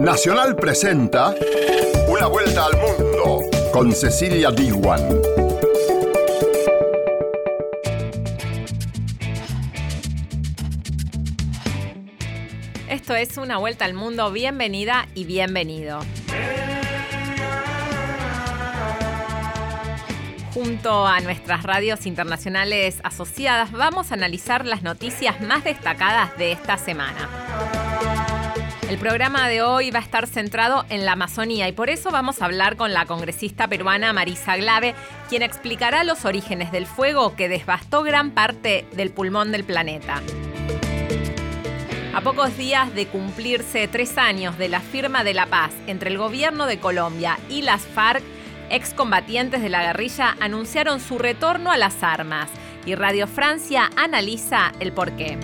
Nacional presenta Una vuelta al mundo con Cecilia Diwan. Esto es Una vuelta al mundo. Bienvenida y bienvenido. Junto a nuestras radios internacionales asociadas vamos a analizar las noticias más destacadas de esta semana. El programa de hoy va a estar centrado en la Amazonía y por eso vamos a hablar con la congresista peruana Marisa Glave, quien explicará los orígenes del fuego que devastó gran parte del pulmón del planeta. A pocos días de cumplirse tres años de la firma de la paz entre el gobierno de Colombia y las FARC, excombatientes de la guerrilla anunciaron su retorno a las armas y Radio Francia analiza el porqué.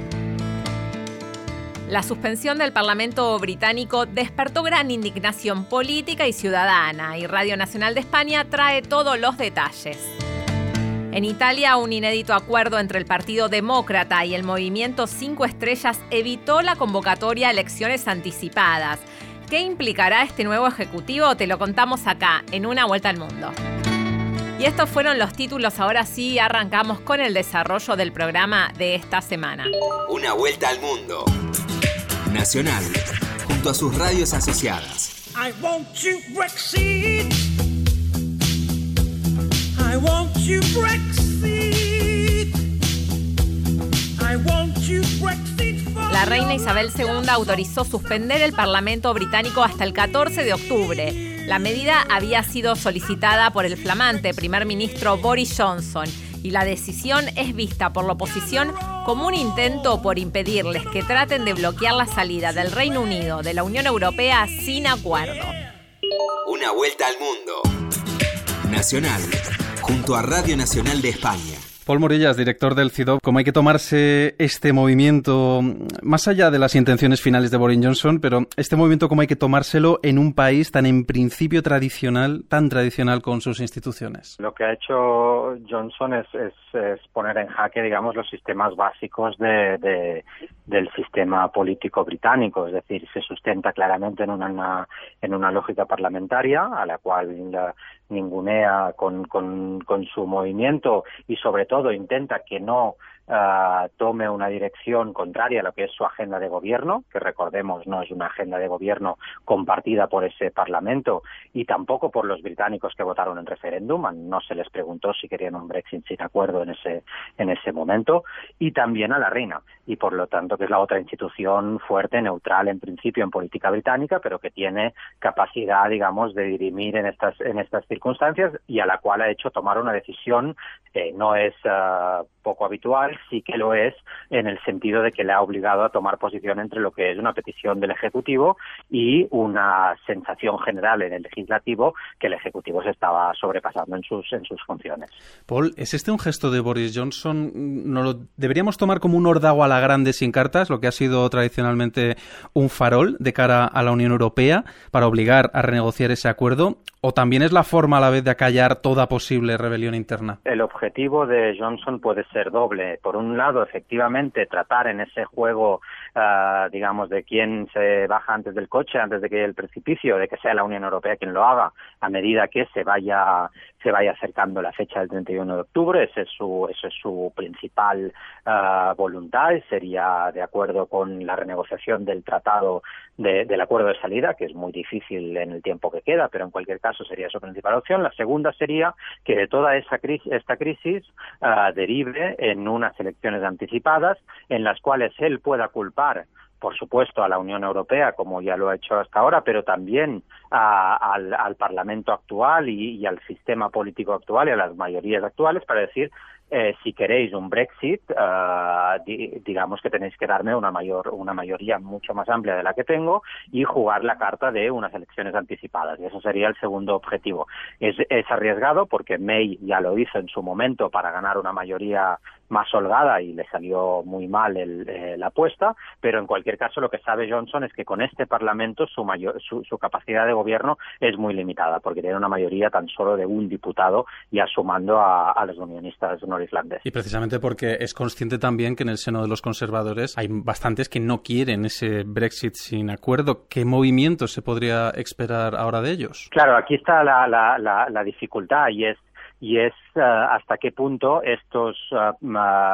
La suspensión del Parlamento británico despertó gran indignación política y ciudadana y Radio Nacional de España trae todos los detalles. En Italia, un inédito acuerdo entre el Partido Demócrata y el Movimiento Cinco Estrellas evitó la convocatoria a elecciones anticipadas. ¿Qué implicará este nuevo ejecutivo? Te lo contamos acá, en Una Vuelta al Mundo. Y estos fueron los títulos, ahora sí arrancamos con el desarrollo del programa de esta semana. Una Vuelta al Mundo. Nacional, junto a sus radios asociadas. I want you Brexit. I want you Brexit. I want you Brexit. La reina Isabel II autorizó suspender el Parlamento británico hasta el 14 de octubre. La medida había sido solicitada por el flamante primer ministro Boris Johnson y la decisión es vista por la oposición como un intento por impedirles que traten de bloquear la salida del Reino Unido de la Unión Europea sin acuerdo. Una vuelta al mundo. Nacional, junto a Radio Nacional de España. Paul Morillas, director del CIDOB, ¿cómo hay que tomarse este movimiento, más allá de las intenciones finales de Boris Johnson, pero este movimiento cómo hay que tomárselo en un país tan en principio tradicional, tan tradicional con sus instituciones? Lo que ha hecho Johnson es, poner en jaque, digamos, los sistemas básicos de, del sistema político británico, es decir, se sustenta claramente en una, en una lógica parlamentaria a la cual ningunea con su movimiento y sobre todo intenta que no uh, tome una dirección contraria a lo que es su agenda de gobierno, que recordemos no es una agenda de gobierno compartida por ese Parlamento y tampoco por los británicos que votaron en referéndum. No se les preguntó si querían un Brexit sin acuerdo en ese, en ese momento. Y también a la reina. Y por lo tanto que es la otra institución fuerte, neutral en principio en política británica, pero que tiene capacidad, digamos, de dirimir en estas, en estas circunstancias y a la cual ha hecho tomar una decisión que no es uh, poco habitual, sí que lo es en el sentido de que le ha obligado a tomar posición entre lo que es una petición del Ejecutivo y una sensación general en el legislativo que el Ejecutivo se estaba sobrepasando en sus, en sus funciones. Paul, ¿es este un gesto de Boris Johnson? ¿No lo deberíamos tomar como un ordago a la grande sin cartas, lo que ha sido tradicionalmente un farol de cara a la Unión Europea para obligar a renegociar ese acuerdo? ¿O también es la forma a la vez de acallar toda posible rebelión interna? El objetivo de Johnson puede ser doble. Por un lado, efectivamente, tratar en ese juego, digamos, de quién se baja antes del coche, antes de que el precipicio, de que sea la Unión Europea quien lo haga, a medida que se vaya se vaya acercando la fecha del 31 de octubre. Ese es su, ese es su principal uh, voluntad. Sería de acuerdo con la renegociación del tratado de, del acuerdo de salida, que es muy difícil en el tiempo que queda, pero en cualquier caso sería su principal opción. La segunda sería que de toda esa crisis, esta crisis uh, derive en unas elecciones anticipadas en las cuales él pueda culpar por supuesto, a la Unión Europea, como ya lo ha hecho hasta ahora, pero también al, al, Parlamento actual y, y, al sistema político actual y a las mayorías actuales para decir eh, si queréis un Brexit, uh, di, digamos que tenéis que darme una mayor una mayoría mucho más amplia de la que tengo y jugar la carta de unas elecciones anticipadas. Y eso sería el segundo objetivo. Es, es arriesgado porque May ya lo hizo en su momento para ganar una mayoría más holgada y le salió muy mal el, eh, la apuesta, pero en cualquier caso lo que sabe Johnson es que con este Parlamento su, mayor, su, su, capacidad de gobierno es muy limitada porque tiene una mayoría tan solo de un diputado y sumando a los unionistas gobierno islandés. Y precisamente porque es consciente también que en el seno de los conservadores hay bastantes que no quieren ese Brexit sin acuerdo. ¿Qué movimiento se podría esperar ahora de ellos? Claro, aquí está la, la, la dificultad y es y es eh, hasta qué punto estos eh,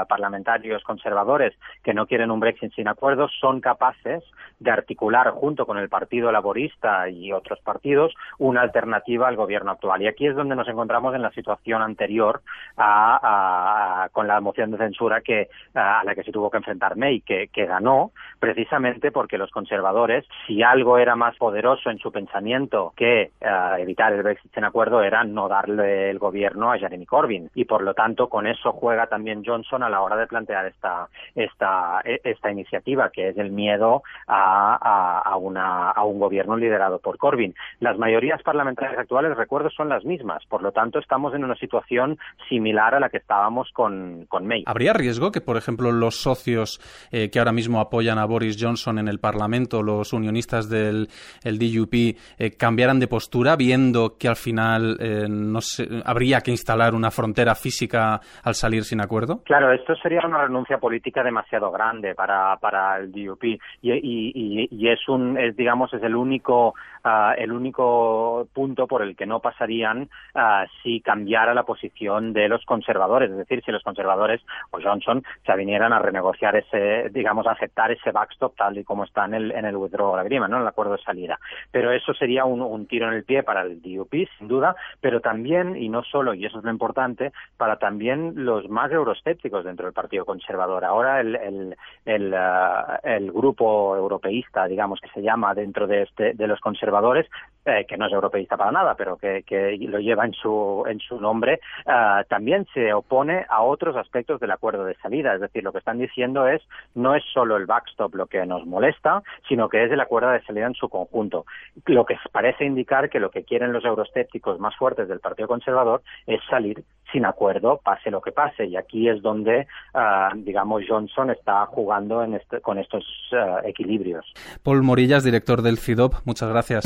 parlamentarios conservadores que no quieren un Brexit sin acuerdo son capaces de articular junto con el Partido Laborista y otros partidos una alternativa al gobierno actual. Y aquí es donde nos encontramos en la situación anterior a, con la moción de censura que a la que se tuvo que enfrentar May, que, que ganó precisamente porque los conservadores, si algo era más poderoso en su pensamiento que eh, evitar el Brexit sin acuerdo, era no darle el gobierno a Jeremy Corbyn y por lo tanto con eso juega también Johnson a la hora de plantear esta esta esta iniciativa que es el miedo a, a, una, a un gobierno liderado por Corbyn. Las mayorías parlamentarias actuales, recuerdo, son las mismas, por lo tanto estamos en una situación similar a la que estábamos con, con May. ¿Habría riesgo que, por ejemplo, los socios eh, que ahora mismo apoyan a Boris Johnson en el Parlamento, los unionistas del el DUP, eh, cambiaran de postura viendo que al final eh, no habría que instalar una frontera física al salir sin acuerdo? Claro, esto sería una renuncia política demasiado grande para, para el DUP y, y, es un, es, digamos, es el único uh, el único punto por el que no pasarían uh, si cambiara la posición de los conservadores, es decir, si los conservadores o Johnson se vinieran a renegociar ese, digamos, a aceptar ese backstop tal y como está en el, en el withdrawal agreement, ¿no? En el acuerdo de salida. Pero eso sería un, un tiro en el pie para el DUP, sin duda, pero también, y no solo, y eso es lo importante, para también los más euroscépticos dentro del Partido Conservador. Ahora el, el, uh, el grupo europeísta, digamos, que se llama dentro de, este, de los conservadores, eh, que no es europeísta para nada, pero que, que lo lleva en su, en su nombre, uh, también se opone a otros aspectos del acuerdo de salida. Es decir, lo que están diciendo es no es solo el backstop lo que nos molesta, sino que es el acuerdo de salida en su conjunto. Lo que parece indicar que lo que quieren los euroscépticos más fuertes del Partido Conservador es salir sin acuerdo, pase lo que pase. Y aquí es donde, uh, digamos, Johnson está jugando en este, con estos uh, equilibrios. Paul Morillas, director del CIDOP, muchas gracias.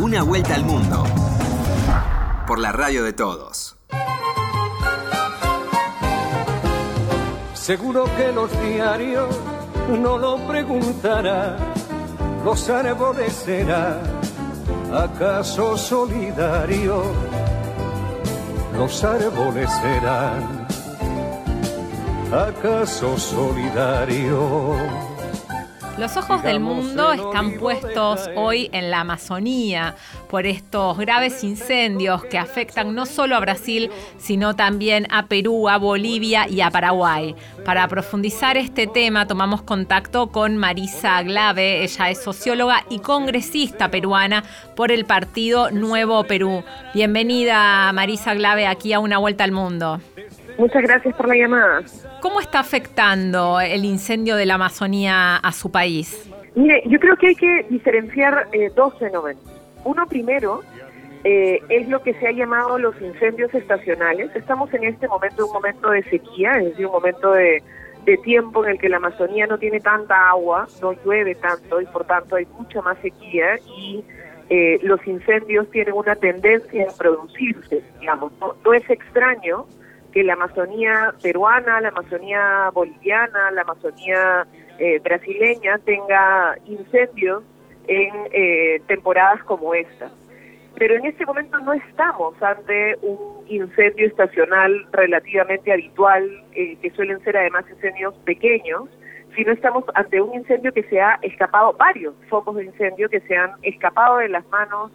Una vuelta al mundo por la radio de todos. Seguro que los diarios no lo preguntarán, los árboles serán acaso solidarios, los árboles serán acaso solidarios. Los ojos del mundo están puestos hoy en la Amazonía por estos graves incendios que afectan no solo a Brasil, sino también a Perú, a Bolivia y a Paraguay. Para profundizar este tema tomamos contacto con Marisa Glave, ella es socióloga y congresista peruana por el partido Nuevo Perú. Bienvenida Marisa Glave aquí a Una Vuelta al Mundo. Muchas gracias por la llamada. ¿Cómo está afectando el incendio de la Amazonía a su país? Mire, yo creo que hay que diferenciar eh, dos fenómenos. Uno primero eh, es lo que se ha llamado los incendios estacionales. Estamos en este momento, un momento de sequía, es decir, un momento de, de tiempo en el que la Amazonía no tiene tanta agua, no llueve tanto y por tanto hay mucha más sequía y eh, los incendios tienen una tendencia a producirse, digamos. no es extraño que la Amazonía peruana, la Amazonía boliviana, la Amazonía eh, brasileña tenga incendios en eh, temporadas como esta. Pero en este momento no estamos ante un incendio estacional relativamente habitual, eh, que suelen ser además incendios pequeños, sino estamos ante un incendio que se ha escapado, varios focos de incendio que se han escapado de las manos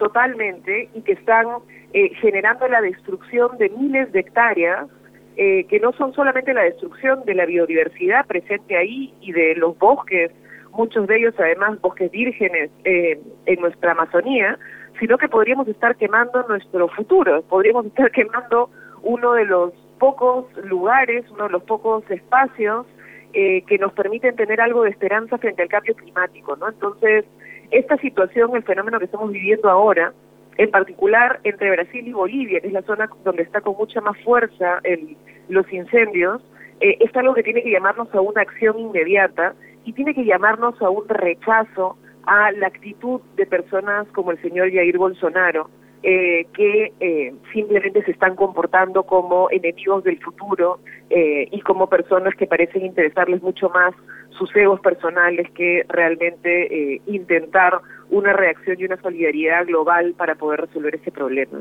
totalmente y que están eh, generando la destrucción de miles de hectáreas, eh, que no son solamente la destrucción de la biodiversidad presente ahí y de los bosques, muchos de ellos además bosques vírgenes eh, en nuestra Amazonía, sino que podríamos estar quemando nuestro futuro, podríamos estar quemando uno de los pocos lugares, uno de los pocos espacios que nos permiten tener algo de esperanza frente al cambio climático, ¿no? Entonces, esta situación, el fenómeno que estamos viviendo ahora, en particular entre Brasil y Bolivia, que es la zona donde está con mucha más fuerza el, los incendios, eh, es algo que tiene que llamarnos a una acción inmediata y tiene que llamarnos a un rechazo a la actitud de personas como el señor Jair Bolsonaro, eh, que eh, simplemente se están comportando como enemigos del futuro eh, y como personas que parecen interesarles mucho más sus egos personales que realmente intentar una reacción y una solidaridad global para poder resolver ese problema.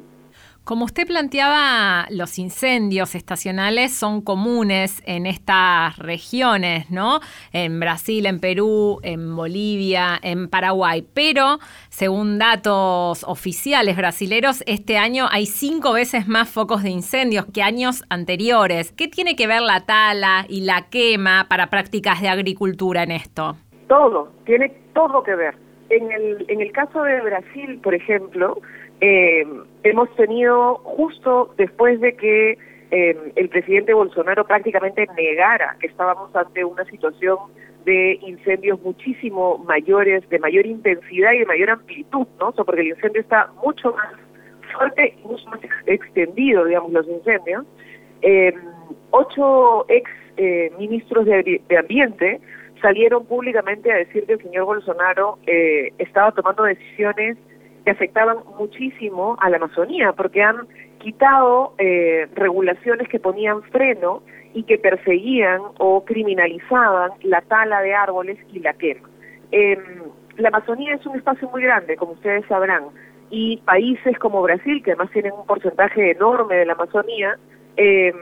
Como usted planteaba, los incendios estacionales son comunes en estas regiones, ¿no? En Brasil, en Perú, en Bolivia, en Paraguay. Pero, según datos oficiales brasileros, este año hay cinco veces más focos de incendios que años anteriores. ¿Qué tiene que ver la tala y la quema para prácticas de agricultura en esto? Todo, tiene todo que ver. En el, en el caso de Brasil, por ejemplo, eh, hemos tenido justo después de que eh, el presidente Bolsonaro prácticamente negara que estábamos ante una situación de incendios muchísimo mayores, de mayor intensidad y de mayor amplitud, ¿no? porque el incendio está mucho más fuerte y mucho más extendido, digamos, los incendios. Eh, ocho ex eh, ministros de, de, Ambiente salieron públicamente a decir que el señor Bolsonaro eh, estaba tomando decisiones que afectaban muchísimo a la Amazonía, porque han quitado eh, regulaciones que ponían freno y que perseguían o criminalizaban la tala de árboles y la quema. Em, la Amazonía es un espacio muy grande, como ustedes sabrán, y países como Brasil, que además tienen un porcentaje enorme de la Amazonía, eh,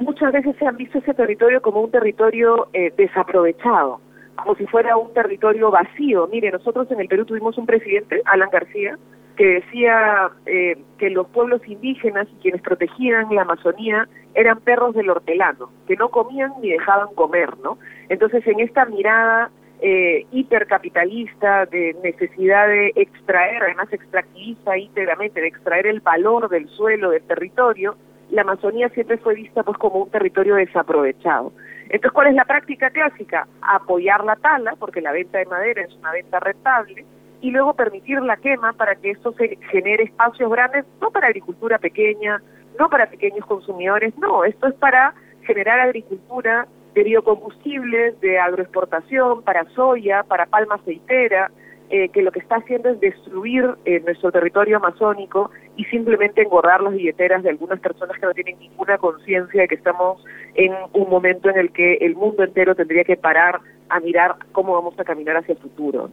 muchas veces se han visto ese territorio como un territorio eh, desaprovechado como si fuera un territorio vacío. Mire, nosotros en el Perú tuvimos un presidente, Alan García, que decía eh, que los pueblos indígenas y quienes protegían la Amazonía eran perros del hortelano, que no comían ni dejaban comer, ¿no? Entonces, en esta mirada eh, hipercapitalista de necesidad de extraer, además extractivista íntegramente, de extraer el valor del suelo, del territorio, la Amazonía siempre fue vista pues como un territorio desaprovechado. Entonces, ¿cuál es la práctica clásica? Apoyar la tala, porque la venta de madera es una venta rentable, y luego permitir la quema para que esto se genere espacios grandes, no para agricultura pequeña, no para pequeños consumidores, no, esto es para generar agricultura de biocombustibles, de agroexportación, para soya, para palma aceitera, eh, que lo que está haciendo es destruir eh, nuestro territorio amazónico y simplemente engordar las billeteras de algunas personas que no tienen ninguna conciencia de que estamos en un momento en el que el mundo entero tendría que parar a mirar cómo vamos a caminar hacia el futuro.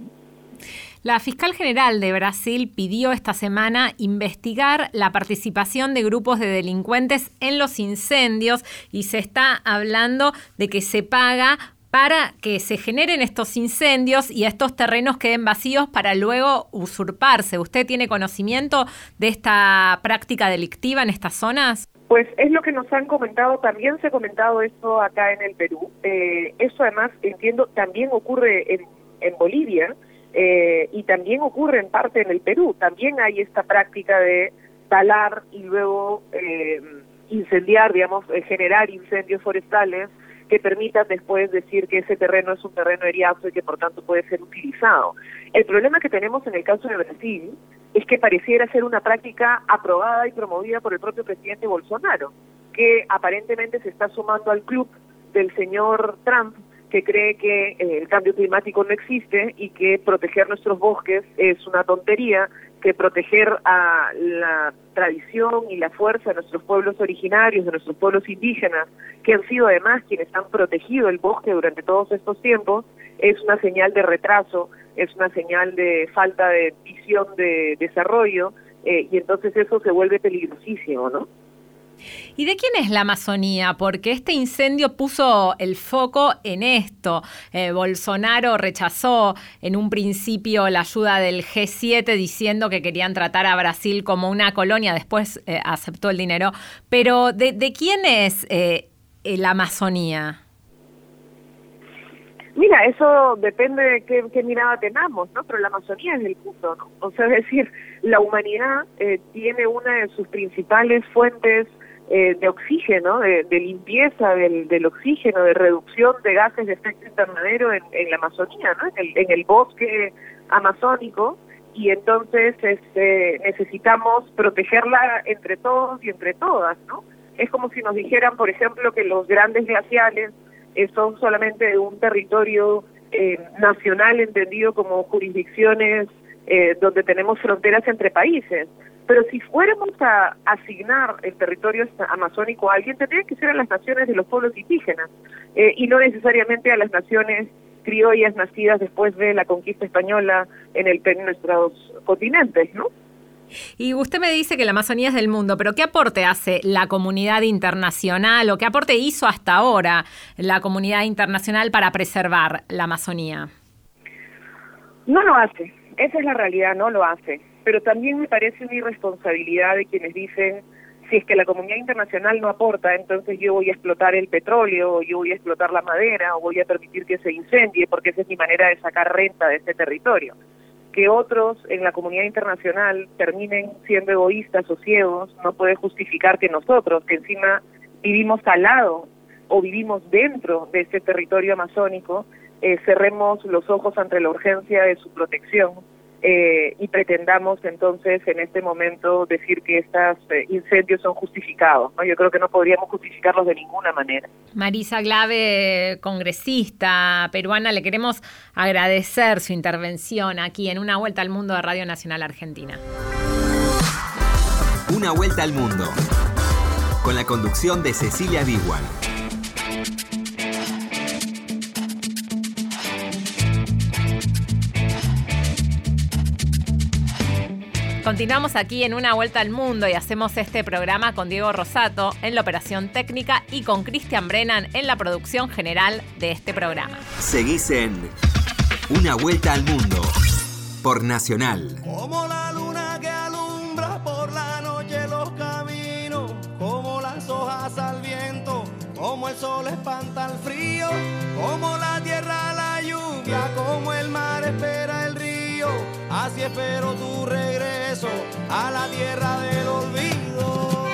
La fiscal general de Brasil pidió esta semana investigar la participación de grupos de delincuentes en los incendios y se está hablando de que se paga para que se generen estos incendios y estos terrenos queden vacíos para luego usurparse. ¿Usted tiene conocimiento de esta práctica delictiva en estas zonas? Pues es lo que nos han comentado, también se ha comentado esto acá en el Perú. Eh, eso además, entiendo, también ocurre en, en Bolivia eh, y también ocurre en parte en el Perú. También hay esta práctica de talar y luego eh, incendiar, digamos, eh, generar incendios forestales que permitan después decir que ese terreno es un terreno eriazo y que por tanto puede ser utilizado. El problema que tenemos en el caso de Brasil es que pareciera ser una práctica aprobada y promovida por el propio presidente Bolsonaro, que aparentemente se está sumando al club del señor Trump que cree que eh, el cambio climático no existe y que proteger nuestros bosques es una tontería, que proteger a la tradición y la fuerza de nuestros pueblos originarios, de nuestros pueblos indígenas, que han sido además quienes han protegido el bosque durante todos estos tiempos, es una señal de retraso, es una señal de falta de visión de desarrollo, eh, y entonces eso se vuelve peligrosísimo, ¿no? ¿Y de quién es la Amazonía? Porque este incendio puso el foco en esto. Eh, Bolsonaro rechazó en un principio la ayuda del G7 diciendo que querían tratar a Brasil como una colonia, después eh, aceptó el dinero. Pero ¿de, quién es eh, la Amazonía? Mira, eso depende de qué, mirada tengamos, ¿no? Pero la Amazonía es el mundo, ¿no? O sea, es decir, la humanidad tiene una de sus principales fuentes eh, de oxígeno, de, limpieza del, del, oxígeno, de reducción de gases de efecto invernadero en, la Amazonía, ¿no? en, el, en el bosque amazónico, y entonces este, necesitamos protegerla entre todos y entre todas, ¿no? Es como si nos dijeran, por ejemplo, que los grandes glaciales eh, son solamente de un territorio eh, nacional entendido como jurisdicciones donde tenemos fronteras entre países Pero si fuéramos a asignar el territorio amazónico a alguien, tendría que ser a las naciones de los pueblos indígenas eh, y no necesariamente a las naciones criollas nacidas después de la conquista española en, el, en nuestros continentes, ¿no? Y usted me dice que la Amazonía es del mundo, pero ¿qué aporte hace la comunidad internacional o qué aporte hizo hasta ahora la comunidad internacional para preservar la Amazonía? No lo hace, esa es la realidad, no lo hace. Pero también me parece una irresponsabilidad de quienes dicen, si es que la comunidad internacional no aporta, entonces yo voy a explotar el petróleo, o yo voy a explotar la madera, o voy a permitir que se incendie, porque esa es mi manera de sacar renta de este territorio. Que otros en la comunidad internacional terminen siendo egoístas o ciegos no puede justificar que nosotros, que encima vivimos al lado o vivimos dentro de este territorio amazónico, eh, cerremos los ojos ante la urgencia de su protección eh, y pretendamos entonces en este momento decir que estos eh, incendios son justificados. ¿no? Yo creo que no podríamos justificarlos de ninguna manera. Marisa Glave, congresista peruana, le queremos agradecer su intervención aquí en Una Vuelta al Mundo de Radio Nacional Argentina. Una Vuelta al Mundo, con la conducción de Cecilia Biguan. Continuamos aquí en Una Vuelta al Mundo y hacemos este programa con Diego Rosato en la operación técnica y con Cristian Brennan en la producción general de este programa. Seguís en Una Vuelta al Mundo por Nacional. Como la luna que alumbra por la noche los caminos, como las hojas al viento, como el sol espanta el frío, como la tierra la lluvia, como el mar espera el río, así espero tu regreso a la tierra del olvido.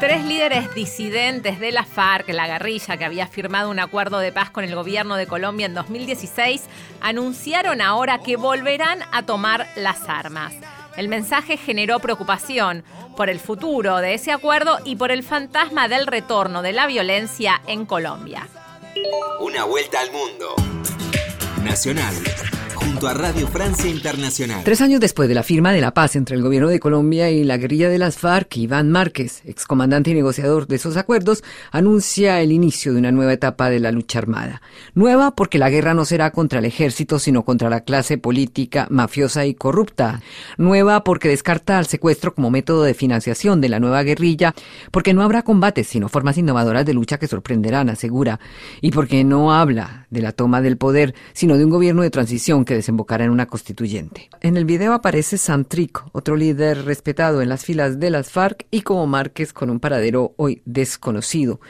Tres líderes disidentes de la FARC, la guerrilla que había firmado un acuerdo de paz con el gobierno de Colombia en 2016, anunciaron ahora que volverán a tomar las armas. El mensaje generó preocupación por el futuro de ese acuerdo y por el fantasma del retorno de la violencia en Colombia. Una vuelta al mundo. Nacional a Radio Francia Internacional. Tres años después de la firma de la paz entre el gobierno de Colombia y la guerrilla de las FARC, Iván Márquez, excomandante y negociador de esos acuerdos, anuncia el inicio de una nueva etapa de la lucha armada. Nueva porque la guerra no será contra el ejército, sino contra la clase política mafiosa y corrupta. Nueva porque descarta al secuestro como método de financiación de la nueva guerrilla, porque no habrá combates, sino formas innovadoras de lucha que sorprenderán, asegura, y porque no habla de la toma del poder, sino de un gobierno de transición que desembocará en una constituyente. En el video aparece Santrico, otro líder respetado en las filas de las FARC y como Márquez con un paradero hoy desconocido.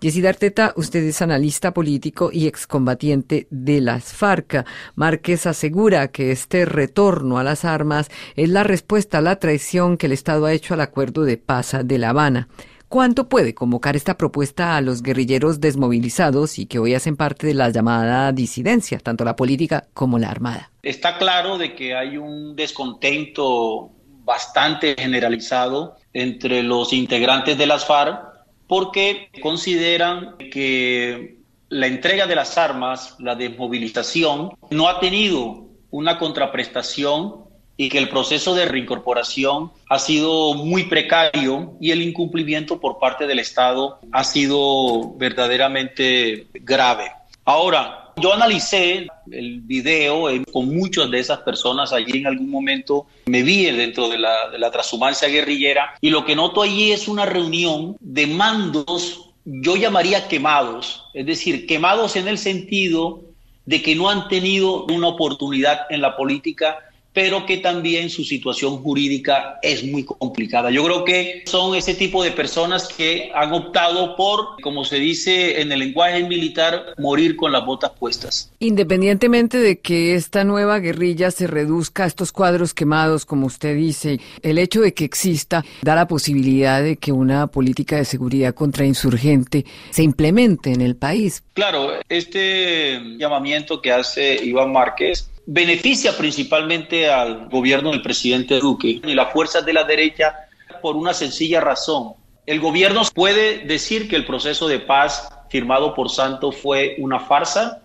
Yesid Arteta, usted es analista político y excombatiente de las FARC. Márquez asegura que este retorno a las armas es la respuesta a la traición que el Estado ha hecho al acuerdo de paz de La Habana. ¿Cuánto puede convocar esta propuesta a los guerrilleros desmovilizados y que hoy hacen parte de la llamada disidencia, tanto la política como la armada? Está claro de que hay un descontento bastante generalizado entre los integrantes de las FARC porque consideran que la entrega de las armas, la desmovilización, no ha tenido una contraprestación y que el proceso de reincorporación ha sido muy precario y el incumplimiento por parte del Estado ha sido verdaderamente grave. Ahora, yo analicé el video con muchas de esas personas allí en algún momento, me vi dentro de la, de la transhumancia guerrillera y lo que noto allí es una reunión de mandos, yo llamaría quemados, es decir, quemados en el sentido de que no han tenido una oportunidad en la política pero que también su situación jurídica es muy complicada. Yo creo que son ese tipo de personas que han optado por, como se dice en el lenguaje militar, morir con las botas puestas. Independientemente de que esta nueva guerrilla se reduzca a estos cuadros quemados, como usted dice, el hecho de que exista da la posibilidad de que una política de seguridad contrainsurgente se implemente en el país. Claro, este llamamiento que hace Iván Márquez beneficia principalmente al gobierno del presidente Duque y las fuerzas de la derecha por una sencilla razón. El gobierno puede decir que el proceso de paz firmado por Santos fue una farsa,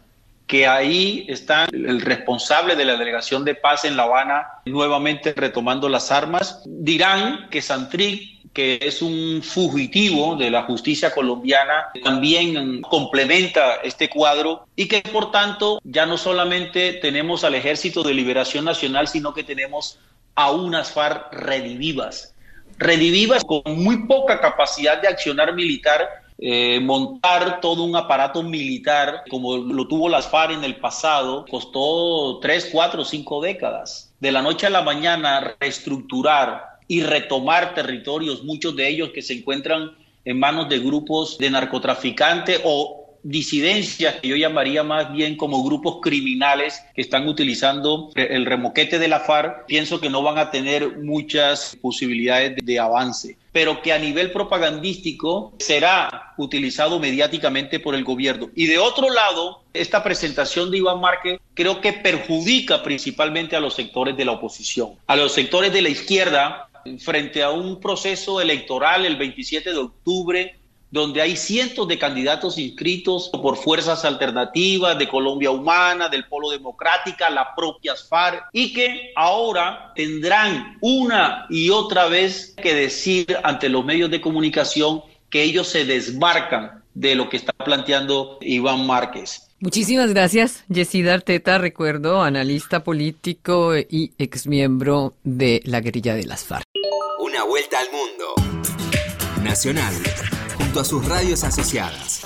que ahí está el responsable de la delegación de paz en La Habana nuevamente retomando las armas. Dirán que Santric que es un fugitivo de la justicia colombiana, también complementa este cuadro y que por tanto ya no solamente tenemos al Ejército de Liberación Nacional, sino que tenemos a unas FARC redivivas, redivivas con muy poca capacidad de accionar militar eh, montar todo un aparato militar como lo tuvo las FARC en el pasado costó tres, cuatro, cinco décadas. De la noche a la mañana reestructurar y retomar territorios, muchos de ellos que se encuentran en manos de grupos de narcotraficantes o disidencias que yo llamaría más bien como grupos criminales que están utilizando el remoquete de la FARC, pienso que no van a tener muchas posibilidades de, avance, pero que a nivel propagandístico será utilizado mediáticamente por el gobierno. Y de otro lado, esta presentación de Iván Márquez creo que perjudica principalmente a los sectores de la oposición, a los sectores de la izquierda frente a un proceso electoral el 27 de octubre donde hay cientos de candidatos inscritos por fuerzas alternativas de Colombia Humana, del Polo Democrática, la propia FARC, y que ahora tendrán una y otra vez que decir ante los medios de comunicación que ellos se desmarcan de lo que está planteando Iván Márquez. Muchísimas gracias, Yesid Arteta, recuerdo, analista político y exmiembro de la guerrilla de las FARC. Una vuelta al mundo. Nacional a sus radios asociadas.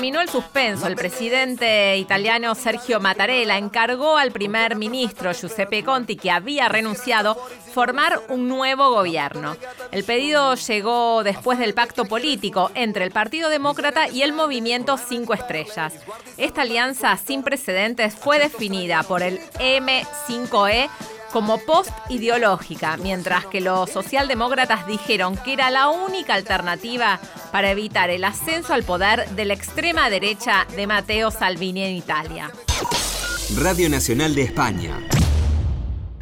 Terminó el suspenso. El presidente italiano Sergio Mattarella encargó al primer ministro Giuseppe Conti, que había renunciado, formar un nuevo gobierno. El pedido llegó después del pacto político entre el Partido Demócrata y el Movimiento Cinco Estrellas. Esta alianza sin precedentes fue definida por el M5E como post-ideológica, mientras que los socialdemócratas dijeron que era la única alternativa para evitar el ascenso al poder de la extrema derecha de Matteo Salvini en Italia. Radio Nacional de España.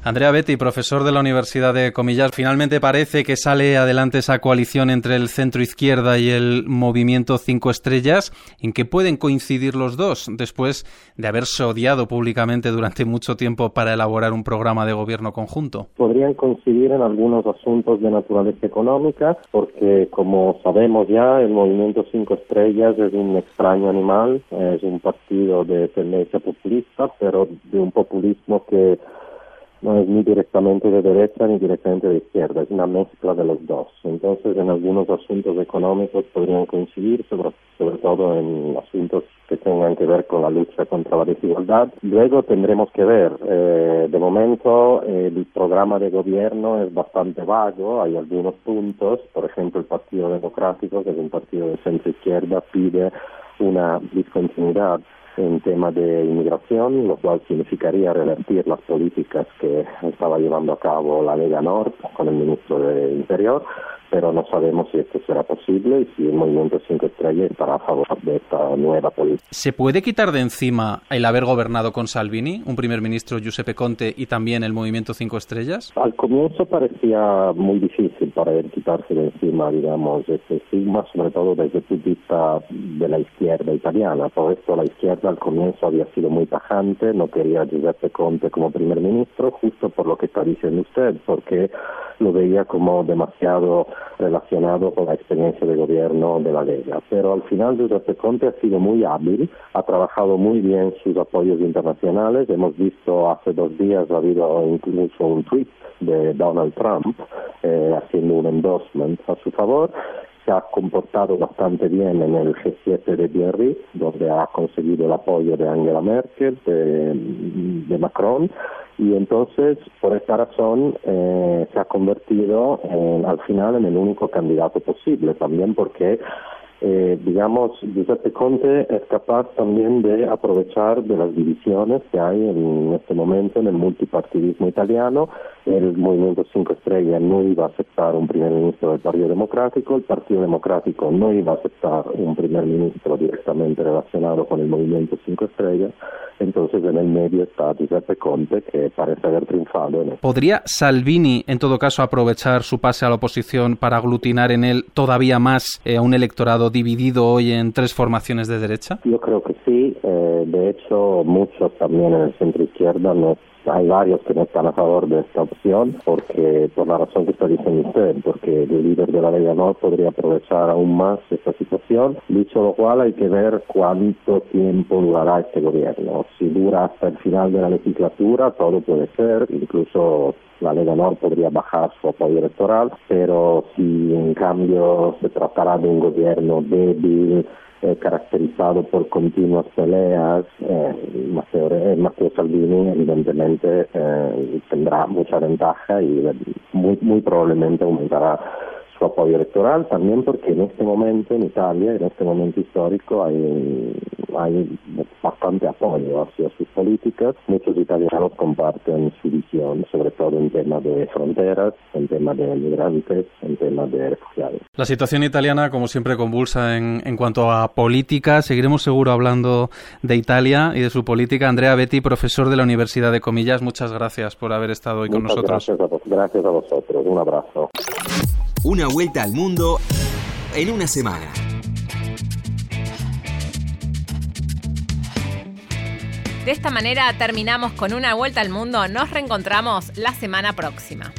Andrea Betty, profesor de la Universidad de Comillas, finalmente parece que sale adelante esa coalición entre el centro izquierda y el movimiento Cinco Estrellas. ¿En qué pueden coincidir los dos después de haberse odiado públicamente durante mucho tiempo para elaborar un programa de gobierno conjunto? Podrían coincidir en algunos asuntos de naturaleza económica, porque como sabemos ya, el movimiento Cinco Estrellas es un extraño animal, es un partido de tendencia populista, pero de un populismo que no es ni directamente de derecha ni directamente de izquierda, es una mezcla de los dos. Entonces, en algunos asuntos económicos podrían coincidir, sobre, sobre todo en asuntos que tengan que ver con la lucha contra la desigualdad. Luego tendremos que ver, eh, de momento el programa de gobierno es bastante vago, hay algunos puntos, por ejemplo el Partido Democrático, que es un partido de centro izquierda, pide una discontinuidad en tema de inmigración, lo cual significaría revertir las políticas que estaba llevando a cabo la Lega Nord con el ministro de Interior pero no sabemos si esto será posible y si el Movimiento Cinco Estrellas estará a favor de esta nueva política. ¿Se puede quitar de encima el haber gobernado con Salvini, un primer ministro Giuseppe Conte y también el Movimiento Cinco Estrellas? Al comienzo parecía muy difícil él quitarse de encima, digamos, este estigma, sobre todo desde el punto de vista de la izquierda italiana. Por esto la izquierda al comienzo había sido muy tajante, no quería a Giuseppe Conte como primer ministro, justo por lo que está diciendo usted, porque lo veía como demasiado relacionado con la experiencia de gobierno de la Lega. Pero al final Giuseppe Conte ha sido muy hábil, ha trabajado muy bien sus apoyos internacionales. Hemos visto hace dos días ha habido incluso un tweet de Donald Trump eh, haciendo un endorsement a su favor se ha comportado bastante bien en el G7 de Biarritz, donde ha conseguido el apoyo de Angela Merkel, de, de Macron, y entonces por esta razón eh, se ha convertido al final en el único candidato posible también porque eh, digamos, Giuseppe Conte es capaz también de aprovechar de las divisiones que hay en este momento en el multipartidismo italiano. El Movimiento 5 Estrellas no iba a aceptar un primer ministro del Partido Democrático, el Partido Democrático no iba a aceptar un primer ministro directamente relacionado con el Movimiento 5 Estrellas. Entonces en el medio está Giuseppe Conte que parece haber triunfado en ¿Podría Salvini en todo caso aprovechar su pase a la oposición para aglutinar en él todavía más eh, a un electorado dividido hoy en tres formaciones de derecha? Yo creo que sí. Eh, de hecho, muchos también en el centro izquierda no hay varios que no están a favor de esta opción porque por la razón que está diciendo usted, porque el líder de la Lega no podría aprovechar aún más esta situación. Dicho lo cual, hay que ver cuánto tiempo durará este gobierno. Si dura hasta el final de la legislatura, todo puede ser, incluso la Lega Nord podría bajar su apoyo electoral, pero si en cambio se tratará de un gobierno débil, eh, caracterizado por continuas peleas, eh, Matteo, eh, Matteo, Salvini evidentemente eh, tendrá mucha ventaja y muy, muy probablemente aumentará su apoyo electoral, también porque en este momento en Italia, en este momento histórico, hay, hay bastante apoyo hacia sus políticas. Muchos italianos comparten su visión, sobre todo en temas de fronteras, en temas de migrantes, en temas de refugiados. La situación italiana, como siempre, convulsa en, en cuanto a política. Seguiremos seguro hablando de Italia y de su política. Andrea Betti, profesor de la Universidad de Comillas, muchas gracias por haber estado hoy con nosotros. Gracias a, gracias a vosotros. Un abrazo. Una vuelta al mundo en una semana. De esta manera terminamos con una vuelta al mundo. Nos reencontramos la semana próxima.